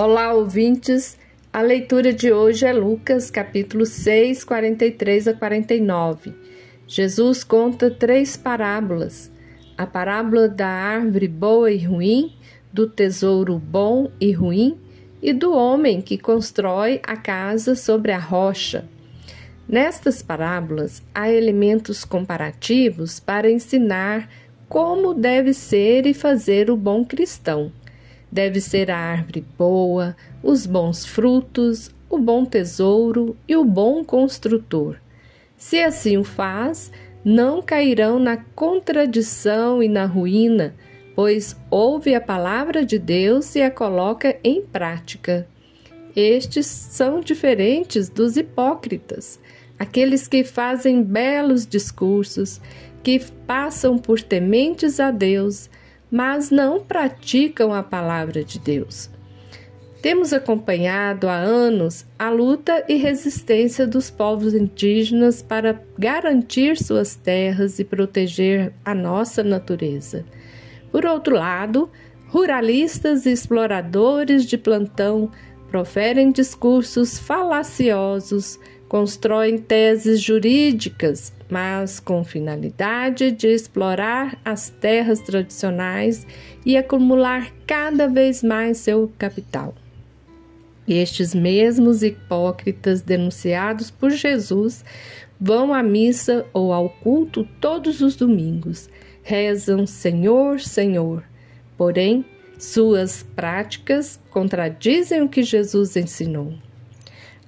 Olá, ouvintes. A leitura de hoje é Lucas, capítulo 6, 43 a 49. Jesus conta três parábolas: a parábola da árvore boa e ruim, do tesouro bom e ruim e do homem que constrói a casa sobre a rocha. Nestas parábolas há elementos comparativos para ensinar como deve ser e fazer o bom cristão. Deve ser a árvore boa, os bons frutos, o bom tesouro e o bom construtor. Se assim o faz, não cairão na contradição e na ruína, pois ouve a palavra de Deus e a coloca em prática. Estes são diferentes dos hipócritas, aqueles que fazem belos discursos, que passam por tementes a Deus, mas não praticam a palavra de Deus. Temos acompanhado há anos a luta e resistência dos povos indígenas para garantir suas terras e proteger a nossa natureza. Por outro lado, ruralistas e exploradores de plantão proferem discursos falaciosos, constroem teses jurídicas mas com finalidade de explorar as terras tradicionais e acumular cada vez mais seu capital. Estes mesmos hipócritas denunciados por Jesus vão à missa ou ao culto todos os domingos, rezam Senhor, Senhor. Porém, suas práticas contradizem o que Jesus ensinou.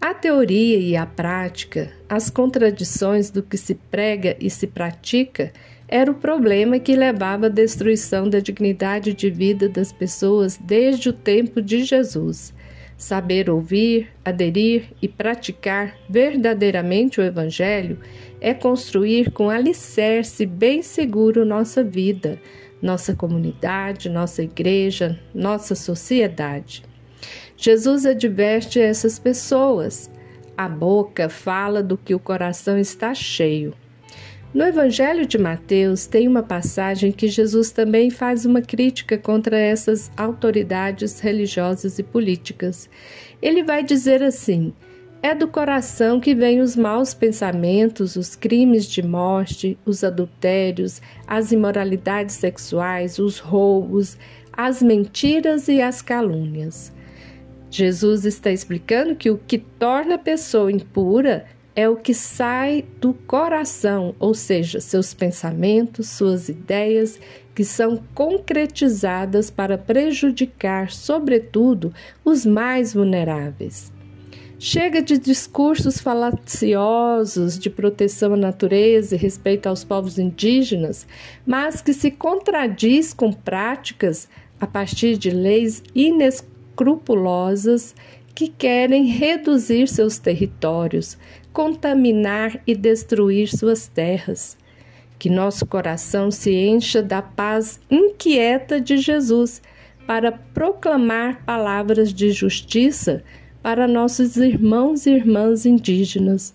A teoria e a prática, as contradições do que se prega e se pratica, era o problema que levava à destruição da dignidade de vida das pessoas desde o tempo de Jesus. Saber ouvir, aderir e praticar verdadeiramente o Evangelho é construir com alicerce bem seguro nossa vida, nossa comunidade, nossa igreja, nossa sociedade. Jesus adverte essas pessoas. A boca fala do que o coração está cheio. No Evangelho de Mateus tem uma passagem que Jesus também faz uma crítica contra essas autoridades religiosas e políticas. Ele vai dizer assim: é do coração que vêm os maus pensamentos, os crimes de morte, os adultérios, as imoralidades sexuais, os roubos, as mentiras e as calúnias. Jesus está explicando que o que torna a pessoa impura é o que sai do coração, ou seja, seus pensamentos, suas ideias, que são concretizadas para prejudicar, sobretudo, os mais vulneráveis. Chega de discursos falaciosos de proteção à natureza e respeito aos povos indígenas, mas que se contradiz com práticas a partir de leis inescrutáveis escrupulosas que querem reduzir seus territórios, contaminar e destruir suas terras. Que nosso coração se encha da paz inquieta de Jesus para proclamar palavras de justiça para nossos irmãos e irmãs indígenas.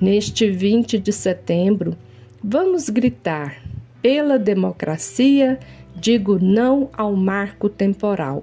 Neste 20 de setembro, vamos gritar: pela democracia, digo não ao marco temporal.